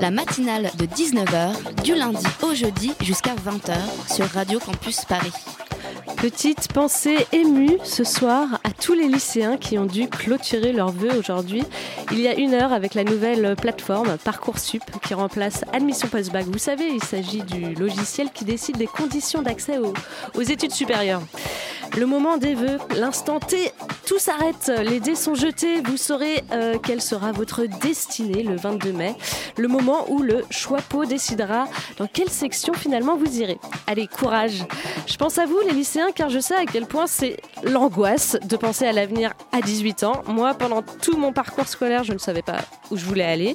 La matinale de 19h, du lundi au jeudi jusqu'à 20h sur Radio Campus Paris. Petite pensée émue ce soir à tous les lycéens qui ont dû clôturer leurs vœux aujourd'hui. Il y a une heure avec la nouvelle plateforme Parcoursup qui remplace Admission Post-Bac. Vous savez, il s'agit du logiciel qui décide des conditions d'accès aux, aux études supérieures. Le moment des vœux, l'instant T, tout s'arrête, les dés sont jetés, vous saurez euh, quelle sera votre destinée le 22 mai, le moment où le choix-pot décidera dans quelle section finalement vous irez. Allez, courage Je pense à vous les lycéens car je sais à quel point c'est l'angoisse de penser à l'avenir à 18 ans. Moi, pendant tout mon parcours scolaire, je ne savais pas où je voulais aller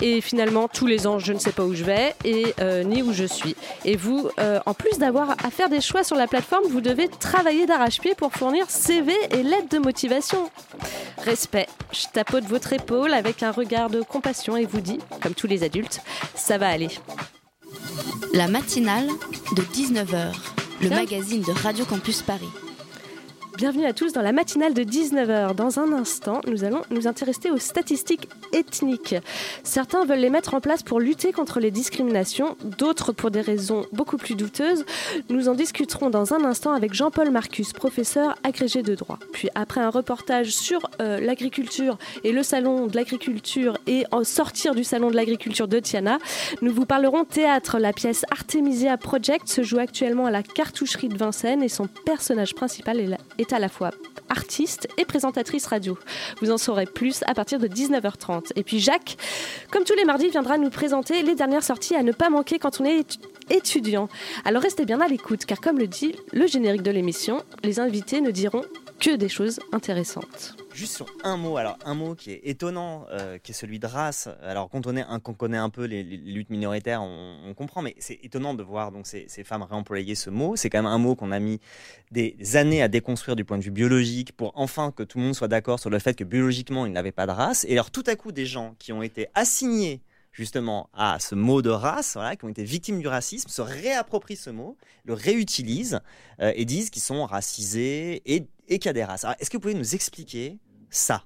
et finalement tous les ans, je ne sais pas où je vais et euh, ni où je suis. Et vous, euh, en plus d'avoir à faire des choix sur la plateforme, vous devez travailler d'arrache-pied pour fournir CV et lettres de motivation. Respect, je tapote votre épaule avec un regard de compassion et vous dis, comme tous les adultes, ça va aller. La matinale de 19h, le Bien. magazine de Radio Campus Paris. Bienvenue à tous dans la matinale de 19h. Dans un instant, nous allons nous intéresser aux statistiques ethniques. Certains veulent les mettre en place pour lutter contre les discriminations, d'autres pour des raisons beaucoup plus douteuses. Nous en discuterons dans un instant avec Jean-Paul Marcus, professeur agrégé de droit. Puis après un reportage sur euh, l'agriculture et le salon de l'agriculture et en sortir du salon de l'agriculture de Tiana, nous vous parlerons théâtre. La pièce Artemisia Project se joue actuellement à la cartoucherie de Vincennes et son personnage principal est, la- est à la fois artiste et présentatrice radio. Vous en saurez plus à partir de 19h30. Et puis Jacques, comme tous les mardis, viendra nous présenter les dernières sorties à ne pas manquer quand on est étu- étudiant. Alors restez bien à l'écoute, car comme le dit le générique de l'émission, les invités ne diront des choses intéressantes. Juste sur un mot, alors un mot qui est étonnant, euh, qui est celui de race. Alors quand on, est, qu'on connaît un peu les, luttes minoritaires, on, comprend, mais c'est étonnant de voir donc ces, ces femmes réemployer ce mot. C'est quand même un mot qu'on a mis des années à déconstruire du point de vue biologique pour enfin que tout le monde soit d'accord sur le fait que biologiquement il n'avait pas de race. Et alors tout à coup des gens qui ont été assignés justement à ce mot de race, voilà, qui ont été victimes du racisme, se réapproprient ce mot, le réutilisent euh, et disent qu'ils sont racisés et, et. Alors, Est-ce que vous pouvez nous expliquer ça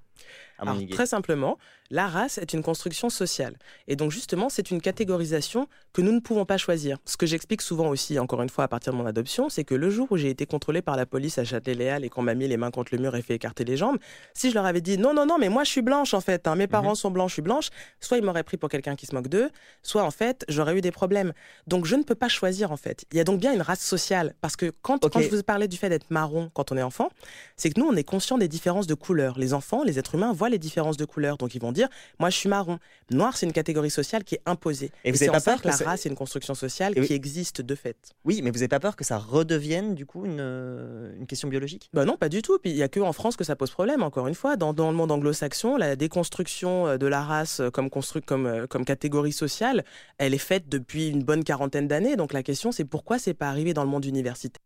Alors, très simplement, la race est une construction sociale. Et donc, justement, c'est une catégorisation que nous ne pouvons pas choisir. Ce que j'explique souvent aussi, encore une fois, à partir de mon adoption, c'est que le jour où j'ai été contrôlé par la police à Châtelet-Léal et qu'on m'a mis les mains contre le mur et fait écarter les jambes, si je leur avais dit non, non, non, mais moi je suis blanche en fait, hein, mes parents sont blancs, je suis blanche, soit ils m'auraient pris pour quelqu'un qui se moque d'eux, soit en fait j'aurais eu des problèmes. Donc je ne peux pas choisir en fait. Il y a donc bien une race sociale. Parce que quand, quand je vous parlais du fait d'être marron quand on est enfant, c'est que nous on est conscient des différences de couleurs. Les enfants, les êtres humains voient les différences de couleurs. Donc ils vont dire moi je suis marron. Noir c'est une catégorie sociale qui est imposée. Et vous c'est avez en pas peur que la ça- race est une construction sociale Et oui. qui existe de fait. Oui, mais vous n'avez pas peur que ça redevienne du coup une, euh, une question biologique? Bah non, pas du tout. Puis il y a que en France que ça pose problème. Encore une fois, dans, dans le monde anglo-saxon, la déconstruction euh, de la race euh, comme constru- comme comme catégorie sociale, elle est faite depuis une bonne quarantaine d'années. Donc la question, c'est pourquoi c'est pas arrivé dans le monde universitaire?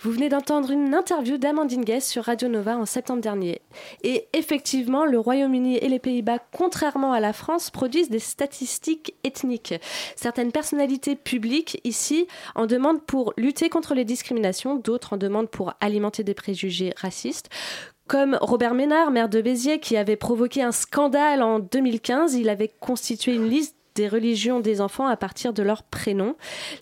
Vous venez d'entendre une interview d'Amandine Guest sur Radio Nova en septembre dernier. Et effectivement, le Royaume-Uni et les Pays-Bas, contrairement à la France, produisent des statistiques ethniques. Certaines personnalités publiques ici en demandent pour lutter contre les discriminations, d'autres en demandent pour alimenter des préjugés racistes. Comme Robert Ménard, maire de Béziers, qui avait provoqué un scandale en 2015, il avait constitué une liste des religions des enfants à partir de leur prénom.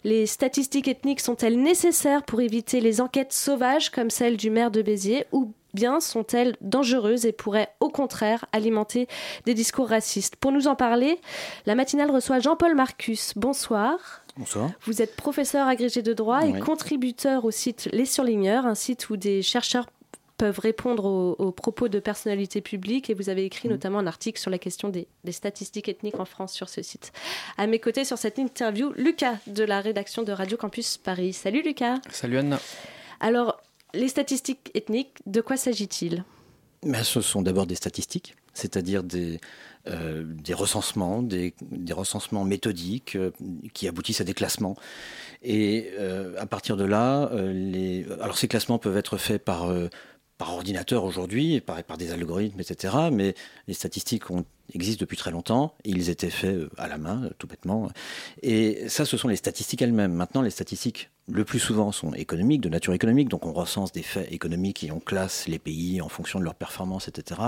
Les statistiques ethniques sont-elles nécessaires pour éviter les enquêtes sauvages comme celle du maire de Béziers ou bien sont-elles dangereuses et pourraient au contraire alimenter des discours racistes? Pour nous en parler, la matinale reçoit Jean-Paul Marcus. Bonsoir. Bonsoir. Vous êtes professeur agrégé de droit et contributeur au site Les Surligneurs, un site où des chercheurs peuvent répondre aux, aux propos de personnalités publiques et vous avez écrit notamment un article sur la question des, des statistiques ethniques en France sur ce site. À mes côtés sur cette interview, Lucas de la rédaction de Radio Campus Paris. Salut Lucas. Salut Anna. Alors, les statistiques ethniques, de quoi s'agit-il? Ben, ce sont d'abord des statistiques, c'est-à-dire des, des recensements, des, recensements méthodiques qui aboutissent à des classements. Et à partir de là, les... alors ces classements peuvent être faits par par ordinateur aujourd'hui, par, des algorithmes, etc. Mais les statistiques existent depuis très longtemps. Ils étaient faits euh, à la main, euh, tout bêtement. Et ça, ce sont les statistiques elles-mêmes. Maintenant, les statistiques, le plus souvent, sont économiques, de nature économique. Donc, on recense des faits économiques et on classe les pays en fonction de leur performance, etc.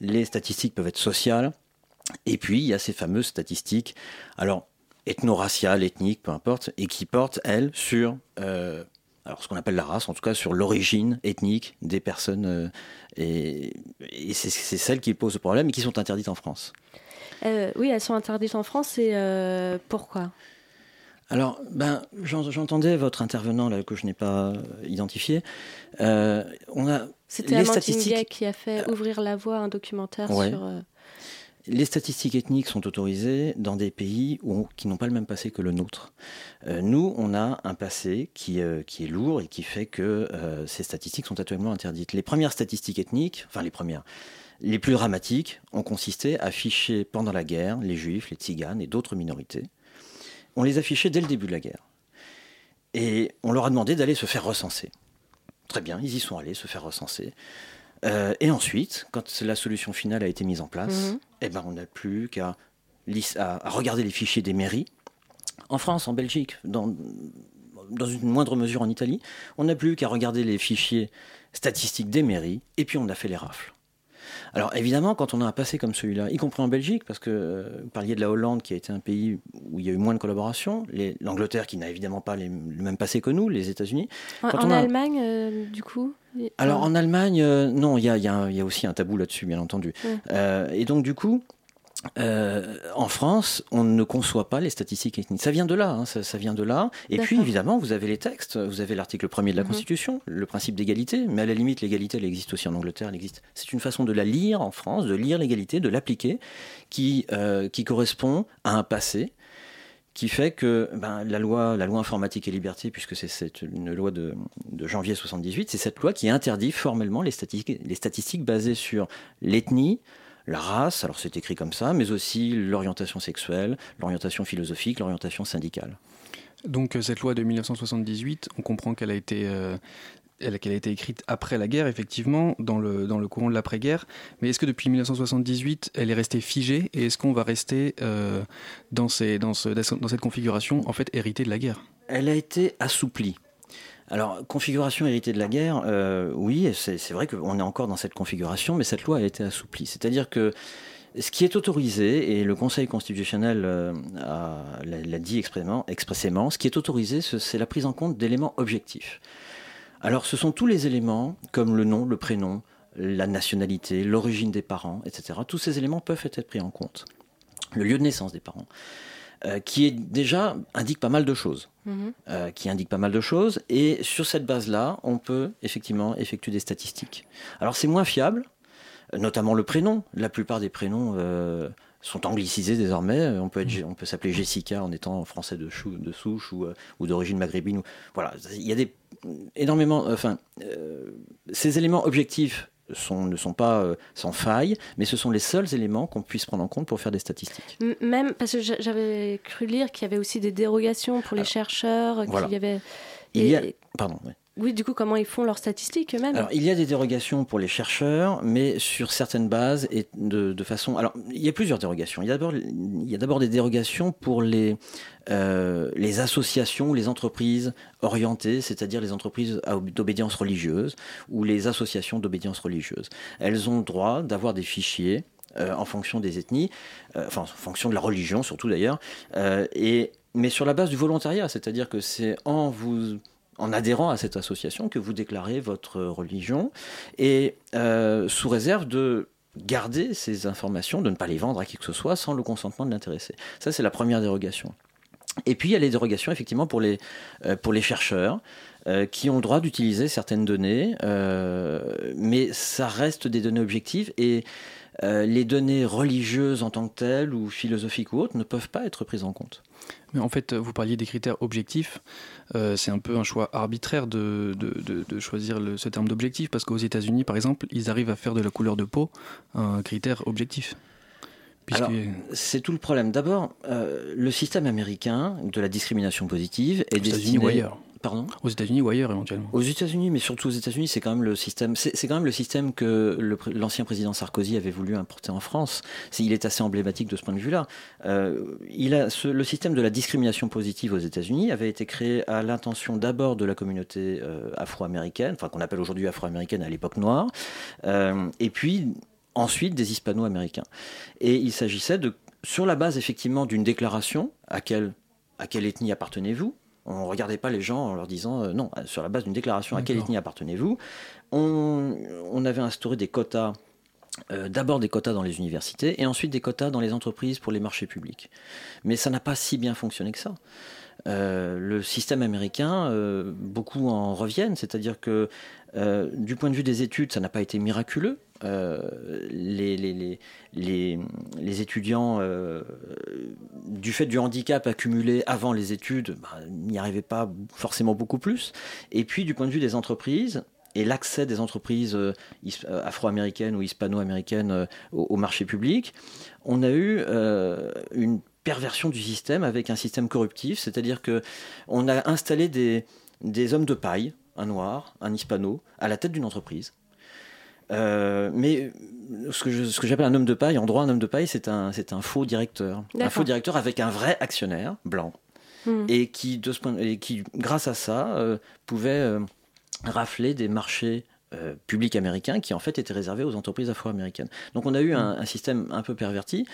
Les statistiques peuvent être sociales. Et puis, il y a ces fameuses statistiques, alors ethno-raciales, ethniques, peu importe, et qui portent, elles, sur euh, alors ce qu'on appelle la race, en tout cas sur l'origine ethnique des personnes, euh, et, c'est celles qui posent le problème et qui sont interdites en France. Euh, oui, elles sont interdites en France, et euh, pourquoi? Alors, ben, j'entendais votre intervenant là que je n'ai pas identifié. on a C'était les statistiques qui a fait ouvrir la voie un documentaire sur. Les statistiques ethniques sont autorisées dans des pays qui n'ont pas le même passé que le nôtre. Euh, nous, on a un passé qui, euh, qui, est lourd et qui fait que euh, ces statistiques sont actuellement interdites. Les premières statistiques ethniques, enfin les premières, les plus dramatiques, ont consisté à afficher pendant la guerre les juifs, les tziganes et d'autres minorités. On les affichait dès le début de la guerre. Et on leur a demandé d'aller se faire recenser. Très bien, ils y sont allés se faire recenser. Euh, et ensuite, quand la solution finale a été mise en place, mhm. eh ben, on n'a plus qu'à regarder les fichiers des mairies. En France, en Belgique, dans, dans une moindre mesure en Italie, on n'a plus qu'à regarder les fichiers statistiques des mairies, et puis on a fait les rafles. Alors évidemment, quand on a un passé comme celui-là, y compris en Belgique, parce que euh, vous parliez de la Hollande qui a été un pays où il y a eu moins de collaboration, l'Angleterre qui n'a évidemment pas le même passé que nous, les États-Unis. En, Allemagne, euh, du coup Alors en Allemagne, euh, non, il y a, aussi un tabou là-dessus, bien entendu. et donc du coup, euh, en France, on ne conçoit pas les statistiques ethniques. Ça vient de là, hein, ça, vient de là. Et puis, évidemment, vous avez les textes, vous avez l'article premier de la mhm. Constitution, le principe d'égalité, mais à la limite, l'égalité, elle existe aussi en Angleterre, elle existe. C'est une façon de la lire en France, de lire l'égalité, de l'appliquer, qui, euh, qui correspond à un passé qui fait que ben, la, loi, la loi informatique et liberté, puisque c'est une loi de, de janvier 78, c'est cette loi qui interdit formellement les statistiques, les statistiques basées sur l'ethnie, la race, alors c'est écrit comme ça, mais aussi l'orientation sexuelle, l'orientation philosophique, l'orientation syndicale. Donc euh, cette loi de 1978, on comprend qu'elle a été euh, qu'elle a été écrite après la guerre, effectivement, dans le, dans le courant de l'après-guerre. Mais est-ce que depuis 1978, elle est restée figée Et est-ce qu'on va rester euh, dans, ces, dans, ce, dans cette configuration, en fait, héritée de la guerre? Elle a été assouplie. Alors, configuration héritée de la guerre, euh, oui, c'est vrai qu'on est encore dans cette configuration, mais cette loi a été assouplie. C'est-à-dire que ce qui est autorisé, et le Conseil constitutionnel euh, l'a dit expressément, expressément, ce qui est autorisé, c'est la prise en compte d'éléments objectifs. Alors, ce sont tous les éléments, comme le nom, le prénom, la nationalité, l'origine des parents, etc. Tous ces éléments peuvent être pris en compte. Le lieu de naissance des parents. Euh, qui est déjà indique pas mal de choses. Mhm. Euh, qui indique pas mal de choses. Et sur cette base-là, on peut effectivement effectuer des statistiques. Alors c'est moins fiable, notamment le prénom. La plupart des prénoms euh, sont anglicisés désormais. On peut, être, on peut s'appeler Jessica en étant français de, chou, de souche ou, ou d'origine maghrébine. Ou, voilà, il y a des énormément. Enfin, ces éléments objectifs ne sont pas euh, sans faille, mais ce sont les seuls éléments qu'on puisse prendre en compte pour faire des statistiques. Même parce que j'avais cru lire qu'il y avait aussi des dérogations pour les chercheurs, qu'il y avait. Il y a... Pardon. Oui, du coup, comment ils font leurs statistiques eux-mêmes? Alors, il y a des dérogations pour les chercheurs, mais sur certaines bases et de, façon. Alors, il y a plusieurs dérogations. Il y a d'abord, des dérogations pour les euh, les associations, les entreprises orientées, c'est-à-dire les entreprises d'obédience religieuse ou les associations d'obédience religieuse. Elles ont droit d'avoir des fichiers euh, en fonction des ethnies, euh, enfin en fonction de la religion surtout d'ailleurs, et mais sur la base du volontariat, c'est-à-dire que c'est en vous en adhérant à cette association que vous déclarez votre religion et euh, sous réserve de garder ces informations, de ne pas les vendre à qui que ce soit sans le consentement de l'intéressé. Ça, c'est la première dérogation. Et puis, il y a les dérogations, effectivement, pour les, euh, chercheurs euh, qui ont le droit d'utiliser certaines données, mais ça reste des données objectives et les données religieuses en tant que telles ou philosophiques ou autres ne peuvent pas être prises en compte. Mais en fait, vous parliez des critères objectifs. Euh, c'est un peu un choix arbitraire de, de, choisir ce terme d'objectif, parce qu'aux États-Unis, par exemple, ils arrivent à faire de la couleur de peau un critère objectif. puisque- C'est tout le problème. D'abord, euh, le système américain de la discrimination positive est destiné. ou ailleurs. Pardon Aux États-Unis ou ailleurs éventuellement. Aux États-Unis, mais surtout aux États-Unis, c'est quand même le système. C'est quand même le système que l'ancien président Sarkozy avait voulu importer en France. Il est assez emblématique de ce point de vue-là. Euh, il a ce- le système de la discrimination positive aux États-Unis avait été créé à l'intention d'abord de la communauté euh, afro-américaine, enfin qu'on appelle aujourd'hui afro-américaine à l'époque noire, euh, et puis ensuite des hispano-américains. Et il s'agissait de, sur la base effectivement d'une déclaration, à quelle, à quelle ethnie appartenez-vous on ne regardait pas les gens en leur disant euh, non, sur la base d'une déclaration à quelle ethnie appartenez-vous? On, on avait instauré des quotas, euh, d'abord des quotas dans les universités et ensuite des quotas dans les entreprises pour les marchés publics. Mais ça n'a pas si bien fonctionné que ça. Euh, le système américain, euh, beaucoup en reviennent, c'est-à-dire que euh, du point de vue des études, ça n'a pas été miraculeux. Euh, les, étudiants, euh, du fait du handicap accumulé avant les études, bah, n'y arrivaient pas forcément beaucoup plus. Et puis du point de vue des entreprises, et l'accès des entreprises euh, afro-américaines ou hispano-américaines au, marché public, on a eu une perversion du système avec un système corruptif, c'est-à-dire que on a installé des hommes de paille, un noir, un hispano, à la tête d'une entreprise. Euh, mais ce que je- ce que j'appelle un homme de paille, en droit, un homme de paille, c'est un, c'est un faux directeur. Un faux directeur avec un vrai actionnaire blanc Hmm. et qui, de ce point, et qui, grâce à ça, euh, pouvait euh, rafler des marchés euh, publics américains qui en fait étaient réservés aux entreprises afro-américaines. Donc on a eu un, un système un peu perverti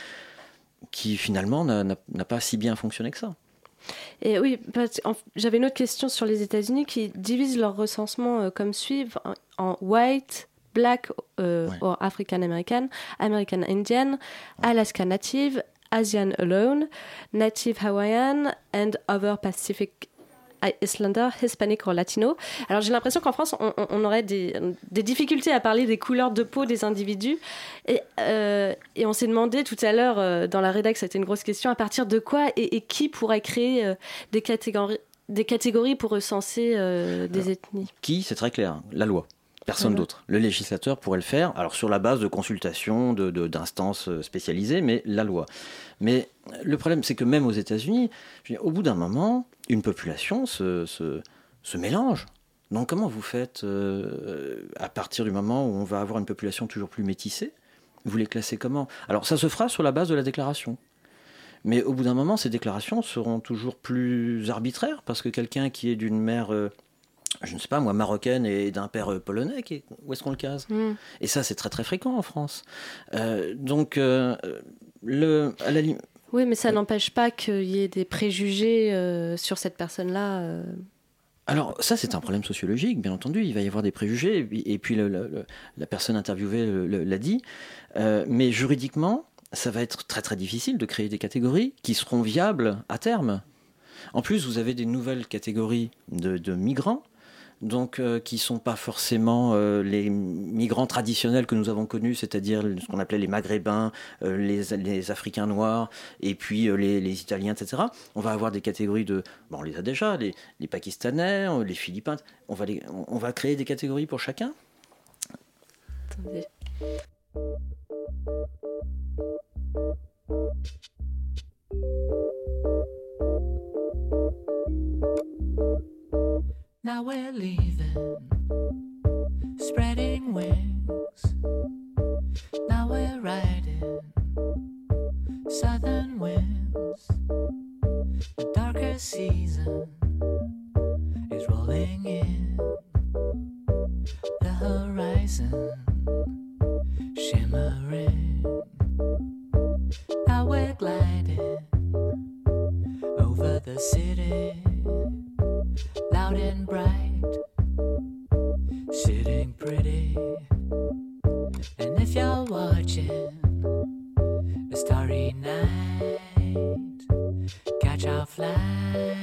qui finalement n'a- n'a n'a pas si bien fonctionné que ça. Et oui, j'avais une autre question sur les États-Unis qui divisent leur recensement comme suit en, en white, black euh, Ouais. or African American, American Indian, Alaska Native, Asian Alone, Native Hawaiian and Other Pacific Islander, Hispanic or Latino. Alors j'ai l'impression qu'en France, on, aurait des, des difficultés à parler des couleurs de peau des individus. Et, euh, et on s'est demandé tout à l'heure, euh, dans la rédac, c'était une grosse question, à partir de quoi et, et qui pourrait créer euh, des, catégories, des catégories pour recenser des ethnies? Qui C'est très clair, la loi. Personne Voilà. d'autre. Le législateur pourrait le faire, alors sur la base de consultations, de- de- d'instances euh, spécialisées, mais la loi. Mais le problème, c'est que même aux États-Unis, au bout d'un moment, une population se, se, se mélange. Donc comment vous faites euh, à partir du moment où on va avoir une population toujours plus métissée Vous les classez comment? Alors ça se fera sur la base de la déclaration. Mais au bout d'un moment, ces déclarations seront toujours plus arbitraires parce que quelqu'un qui est d'une mère, euh, je ne sais pas moi, marocaine et d'un père euh, polonais, qui est- où est-ce qu'on le case? Hmm. Et ça, c'est très très fréquent en France. Euh, donc, euh, le, à la lim- Oui, mais ça Oui. n'empêche pas qu'il y ait des préjugés euh, sur cette personne-là. Alors ça, c'est un problème sociologique, bien entendu. Il va y avoir des préjugés, et puis, et puis le- le- le- la personne interviewée l'a dit. Mais juridiquement, ça va être très très difficile de créer des catégories qui seront viables à terme. En plus, vous avez des nouvelles catégories de, de migrants. Donc, euh, qui sont pas forcément euh, les migrants traditionnels que nous avons connus, c'est-à-dire ce qu'on appelait les Maghrébins, euh, les, Africains noirs, et puis euh, les, Italiens, etc. On va avoir des catégories de, bon, on les a déjà, les, Pakistanais, les Philippins. On va, on va créer des catégories pour chacun? Attendez. Now we're leaving, spreading wings. Now we're riding southern winds. The darker season is rolling in. The horizon shimmering. Now we're gliding over the city loud and bright, sitting pretty. And if you're watching a starry night, catch our flight.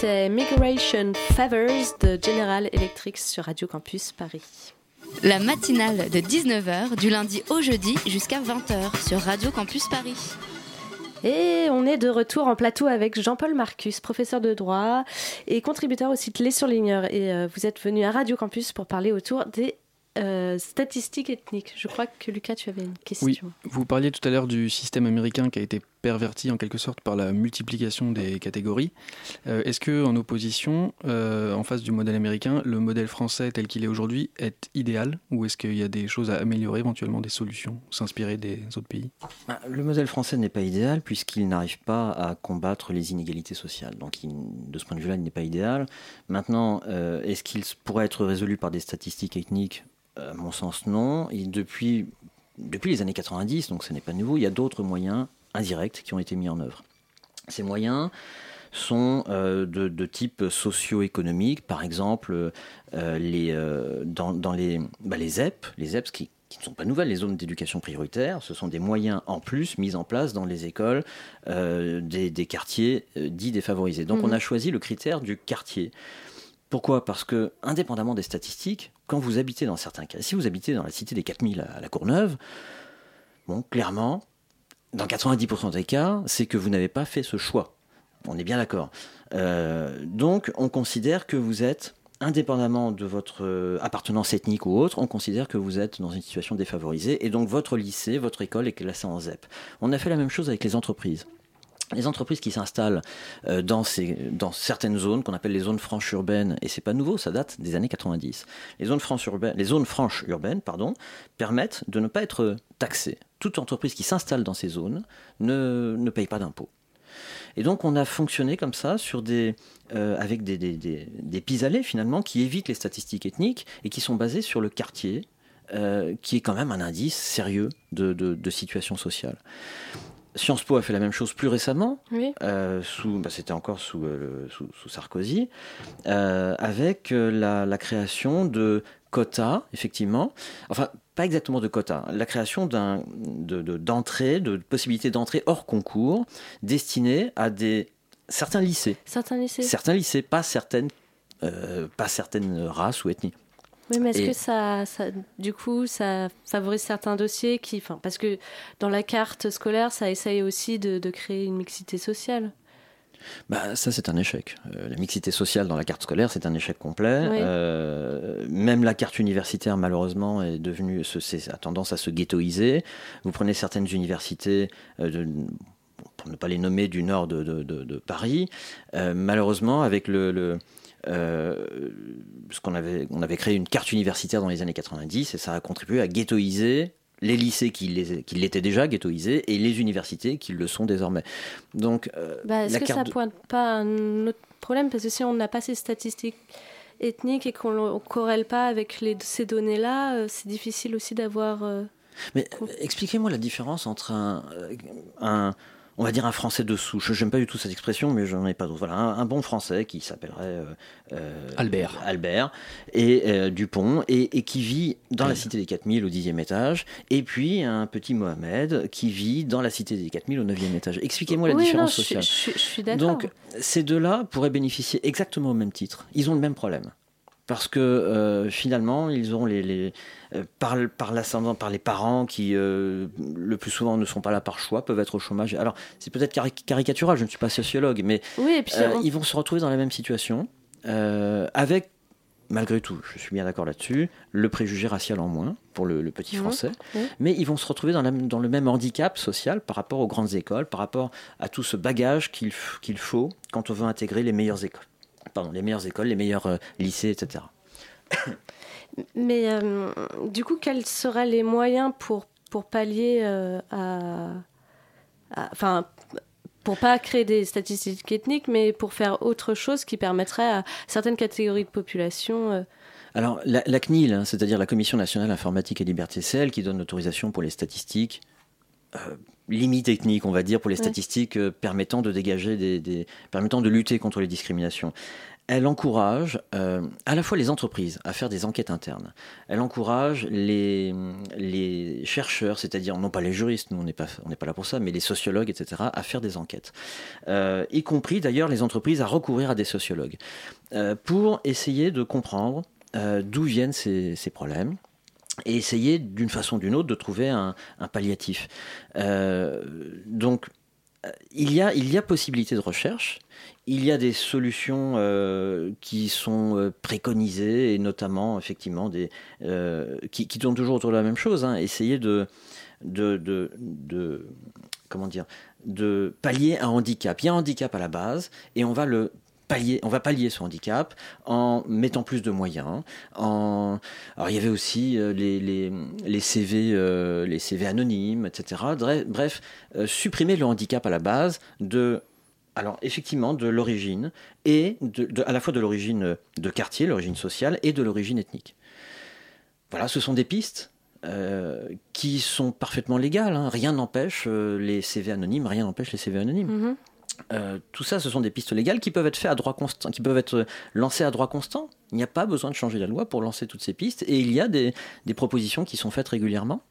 C'était Migration Favors de General Electric sur Radio Campus Paris. La matinale de 19h du lundi au jeudi jusqu'à 20h sur Radio Campus Paris. Et on est de retour en plateau avec Jean-Paul Marcus, professeur de droit et contributeur au site Les Surligneurs. Et euh, vous êtes venu à Radio Campus pour parler autour des euh, statistiques ethniques. Je crois que Lucas, tu avais une question. Oui, vous parliez tout à l'heure du système américain qui a été perverti en quelque sorte par la multiplication des catégories. Euh, Est-ce que en opposition, euh, en face du modèle américain, le modèle français tel qu'il est aujourd'hui est idéal ou est-ce qu'il y a des choses à améliorer, éventuellement des solutions, s'inspirer des autres pays? Bah, Le modèle français n'est pas idéal puisqu'il n'arrive pas à combattre les inégalités sociales. Donc il- de ce point de vue-là, il n'est pas idéal. Maintenant, euh, est-ce qu'il pourrait être résolu par des statistiques ethniques? À mon sens, non. Et depuis, depuis les années 90, donc ce n'est pas nouveau, il y a d'autres moyens indirects qui ont été mis en œuvre. Ces moyens sont euh, de, de type socio-économique, par exemple euh, les, euh, dans, dans les, bah, les ZEP, les ZEP qui, qui ne sont pas nouvelles, les zones d'éducation prioritaire, ce sont des moyens en plus mis en place dans les écoles des, des quartiers dits défavorisés. Donc on a choisi le critère du quartier. Pourquoi? Parce que, indépendamment des statistiques, quand vous habitez dans certains cas, si vous habitez dans la cité des 4000 à la Courneuve, bon, clairement, dans 90% des cas, c'est que vous n'avez pas fait ce choix. On est bien d'accord. Euh, donc, on considère que vous êtes, indépendamment de votre euh, appartenance ethnique ou autre, on considère que vous êtes dans une situation défavorisée et donc votre lycée, votre école est classée en ZEP. On a fait la même chose avec les entreprises. Les entreprises qui s'installent euh, dans, ces, dans certaines zones qu'on appelle les zones franches urbaines, et c'est pas nouveau, ça date des années 90. Les zones franches urbaines, pardon, permettent de ne pas être taxées. Toute entreprise qui s'installe dans ces zones ne, ne paye pas d'impôts. Et donc on a fonctionné comme ça sur des, euh, avec des, des, des, des pis-aller finalement qui évitent les statistiques ethniques et qui sont basées sur le quartier, euh, qui est quand même un indice sérieux de, de situation sociale. Sciences Po a fait la même chose plus récemment, Oui. euh, sous, bah, c'était encore sous, euh, le- sous, sous Sarkozy, euh, avec la, la création de quotas, effectivement. Enfin, pas exactement de quotas, la création d'un, de, de- d'entrée, de possibilités d'entrée hors concours, destinées à des, certains lycées. Certains lycées Certains lycées, pas certaines, pas certaines races ou ethnies. Oui, mais est-ce Et- que ça, ça- du coup, ça favorise certains dossiers qui, parce que dans la carte scolaire, ça essaye aussi de, de créer une mixité sociale. Bah, ça, c'est un échec. Euh, la mixité sociale dans la carte scolaire, c'est un échec complet. Oui. Euh, même la carte universitaire, malheureusement, est devenue, a tendance à se ghettoiser. Vous prenez certaines universités, euh, de- pour ne pas les nommer, du nord de, de- de- de Paris. Malheureusement, avec le, le- euh, ce qu'on avait, on avait créé une carte universitaire dans les années 90 et ça a contribué à ghettoiser les lycées qui les- qui l'étaient déjà ghettoisés et les universités qui le sont désormais. Donc, euh, Bah, Est-ce que ça de- pointe pas un autre problème? Parce que si on n'a pas ces statistiques ethniques et qu'on ne corrèle pas avec les, ces données-là, euh, c'est difficile aussi d'avoir... euh, Mais expliquez-moi la différence entre un, un- on va dire un Français de souche. J'aime pas du tout cette expression, mais j'en ai pas d'autre. Voilà, un, un bon Français qui s'appellerait euh, euh, Albert. Albert et euh, Dupont et, et qui vit dans la cité des 4000 au 10e étage, et puis un petit Mohamed qui vit dans la cité des 4000 au 9e étage. Expliquez-moi la Oui, différence non, je sociale. je je suis d'accord. Donc, ces deux-là pourraient bénéficier exactement au même titre. Ils ont le même problème. Parce que euh, finalement, ils auront les, les euh, par, par l'ascendant, par les parents qui euh, le plus souvent ne sont pas là par choix, peuvent être au chômage. Alors, c'est peut-être cari- caricatural, je ne suis pas sociologue, mais Oui, et puis on- ils vont se retrouver dans la même situation, avec, malgré tout, je suis bien d'accord là-dessus, le préjugé racial en moins pour le, le petit Mhm, français, mais ils vont se retrouver dans, la- dans le même handicap social par rapport aux grandes écoles, par rapport à tout ce bagage qu'il faut quand on veut intégrer les meilleures écoles. Pardon, les meilleures écoles, les meilleurs euh, lycées, etc. Mais euh, du coup, quels seraient les moyens pour, pour pallier euh, à, Enfin, pour pas créer des statistiques ethniques, mais pour faire autre chose qui permettrait à certaines catégories de population. Alors, la, la CNIL, hein, c'est-à-dire la Commission nationale informatique et liberté, c'est elle qui donne l'autorisation pour les statistiques, euh, limite technique, on va dire, pour les statistiques euh, permettant de dégager des, des- permettant de lutter contre les discriminations. Elle encourage euh, à la fois les entreprises à faire des enquêtes internes. Elle encourage les, les chercheurs, c'est-à-dire non pas les juristes, nous on n'est pas, on n'est pas là pour ça, mais les sociologues, etc., à faire des enquêtes. Euh, y compris d'ailleurs les entreprises à recourir à des sociologues euh, pour essayer de comprendre d'où viennent ces, ces problèmes et essayer d'une façon ou d'une autre de trouver un, palliatif. Euh, donc, euh, il y, a, il y a possibilité de recherche, il y a des solutions euh, qui sont préconisées, et notamment, effectivement, des, qui, qui tournent toujours autour de la même chose, hein, essayer de, de, de, de- comment dire, de pallier un handicap. Il y a un handicap à la base, et on va le on va pallier ce handicap en mettant plus de moyens. En... Alors il y avait aussi euh, les, CV, euh, anonymes, etc. Bref, euh, supprimer le handicap à la base de alors effectivement de l'origine et à la fois de l'origine de quartier, l'origine sociale et de l'origine ethnique. Voilà, ce sont des pistes qui sont parfaitement légales. hein. Rien n'empêche les CV anonymes, rien n'empêche les CV anonymes. mhm. Euh, tout ça, ce sont des pistes légales qui peuvent être faites à droit constant, qui peuvent être lancées à droit constant. Il n'y a pas besoin de changer la loi pour lancer toutes ces pistes, et il y a des, des propositions qui sont faites régulièrement.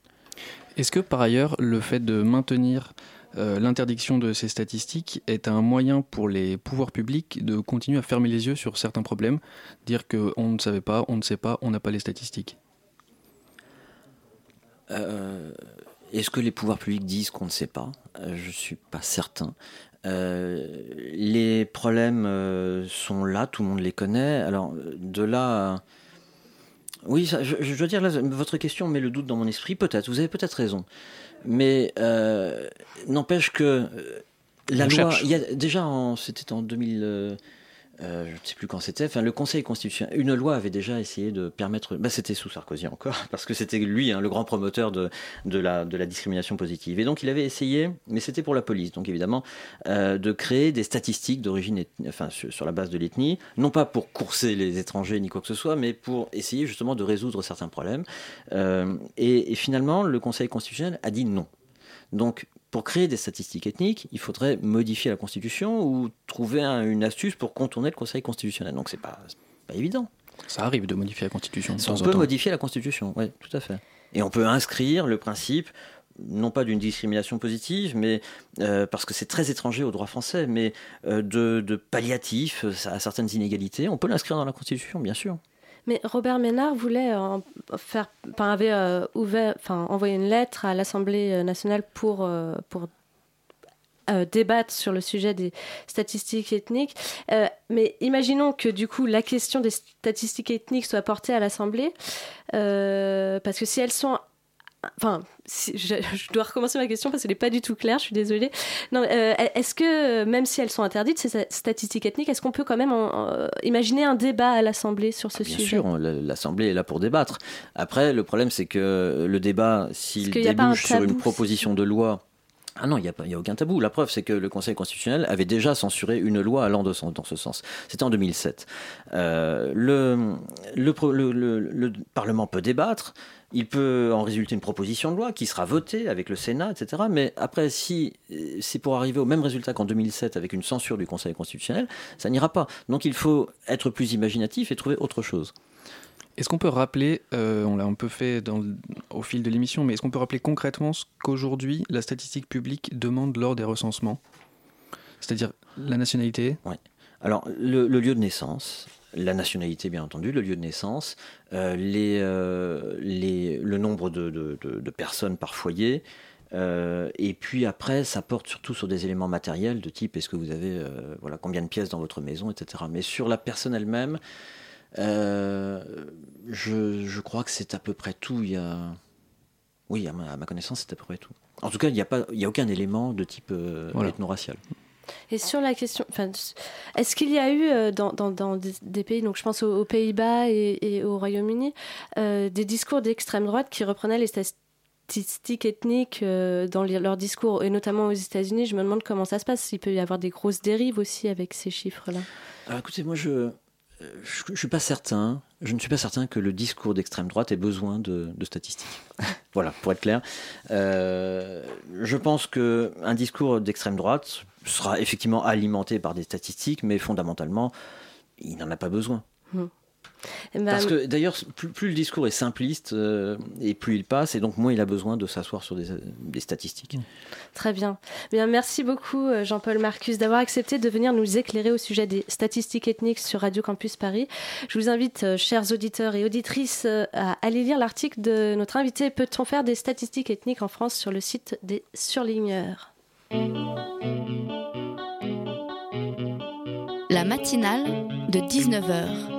Est-ce que par ailleurs, le fait de maintenir euh, l'interdiction de ces statistiques est un moyen pour les pouvoirs publics de continuer à fermer les yeux sur certains problèmes, dire qu'on ne savait pas, on ne sait pas, on n'a pas les statistiques? Euh, Est-ce que les pouvoirs publics disent qu'on ne sait pas? Je ne suis pas certain. Euh, les problèmes euh, sont là, tout le monde les connaît. Alors, de là. à- Oui, ça, je, je dois dire, là, votre question met le doute dans mon esprit. Peut-être, vous avez peut-être raison. Mais euh, n'empêche que euh, la On loi. Il y a, déjà, c'était en 2000. Euh, je ne sais plus quand c'était, enfin le Conseil constitutionnel, une loi avait déjà essayé de permettre, bah, c'était sous Sarkozy encore, parce que c'était lui hein, le grand promoteur de, la, discrimination positive. Et donc il avait essayé, mais c'était pour la police, donc évidemment, euh, de créer des statistiques d'origine, enfin sur, sur la base de l'ethnie, non pas pour courser les étrangers ni quoi que ce soit, mais pour essayer justement de résoudre certains problèmes. Euh, et, et finalement, le Conseil constitutionnel a dit non. Donc, pour créer des statistiques ethniques, il faudrait modifier la Constitution ou trouver un- une astuce pour contourner le Conseil constitutionnel. Donc, c'est pas, pas évident. Ça arrive de modifier la Constitution. de On temps en peut temps. modifier la Constitution, oui, tout à fait. Et on peut inscrire le principe, non pas d'une discrimination positive, mais euh, parce que c'est très étranger au droit français, mais euh, de, de palliatif à certaines inégalités. On peut l'inscrire dans la Constitution, bien sûr. Mais Robert Ménard voulait euh, faire, enfin, avait euh, ouvert, enfin, envoyé une lettre à l'Assemblée nationale pour, euh, pour débattre sur le sujet des statistiques ethniques. Mais imaginons que du coup la question des statistiques ethniques soit portée à l'Assemblée, parce que si elles sont Enfin, si- je, je dois recommencer ma question parce qu'elle n'est pas du tout claire, je suis désolée. Non, euh, est-ce que, euh, même si elles sont interdites, ces sta- statistiques ethniques, est-ce qu'on peut quand même en- en- imaginer un débat à l'Assemblée sur ce Bien sujet? sûr, la- l'Assemblée est là pour débattre. Après, le problème, c'est que le débat, s'il débouche sur une proposition de loi. Ah non, il n'y a, a aucun tabou. La preuve, c'est que le Conseil constitutionnel avait déjà censuré une loi allant dans ce sens. C'était en 2007. Euh, le Parlement peut débattre. Il peut en résulter une proposition de loi qui sera votée avec le Sénat, etc. Mais après, si euh, c'est pour arriver au même résultat qu'en 2007 avec une censure du Conseil constitutionnel, ça n'ira pas. Donc il faut être plus imaginatif et trouver autre chose. Est-ce qu'on peut rappeler, euh, on l'a un peu fait au fil de l'émission, mais est-ce qu'on peut rappeler concrètement ce qu'aujourd'hui la statistique publique demande lors des recensements? C'est-à-dire la nationalité? Alors, le, lieu de naissance, la nationalité, bien entendu, le lieu de naissance, euh, euh, le nombre de, personnes par foyer. et puis après, ça porte surtout sur des éléments matériels de type est-ce que vous avez voilà, combien de pièces dans votre maison, etc. Mais sur la personne elle-même, euh, je, je crois que c'est à peu près tout. Il y a... Oui, à ma, à ma connaissance, c'est à peu près tout. En tout cas, il n'y a, pas- il y a aucun élément de type euh, Voilà. ethno-racial. Et sur la question, enfin, est-ce qu'il y a eu euh, dans, dans- dans des, des pays, donc je pense aux, aux Pays-Bas et, et au Royaume-Uni, euh, des discours d'extrême droite qui reprenaient les statistiques ethniques euh, dans les- leurs discours, et notamment aux États-Unis Je me demande comment ça se passe. Il peut y avoir des grosses dérives aussi avec ces chiffres-là? Alors écoutez, moi je, je, je suis pas certain. Je ne suis pas certain que le discours d'extrême droite ait besoin de, de statistiques. voilà, pour être clair. Euh, je pense que un discours d'extrême droite sera effectivement alimenté par des statistiques, mais fondamentalement, il n'en a pas besoin. Eh ben, Parce que d'ailleurs, plus, plus le discours est simpliste euh, et plus il passe, et donc moins il a besoin de s'asseoir sur des, des statistiques. Très bien. Bien, merci beaucoup euh, Jean-Paul Marcus d'avoir accepté de venir nous éclairer au sujet des statistiques ethniques sur Radio Campus Paris. Je vous invite, euh, chers auditeurs et auditrices, euh, à aller lire l'article de notre invité Peut-on faire des statistiques ethniques en France sur le site des surligneurs? La matinale de 19h,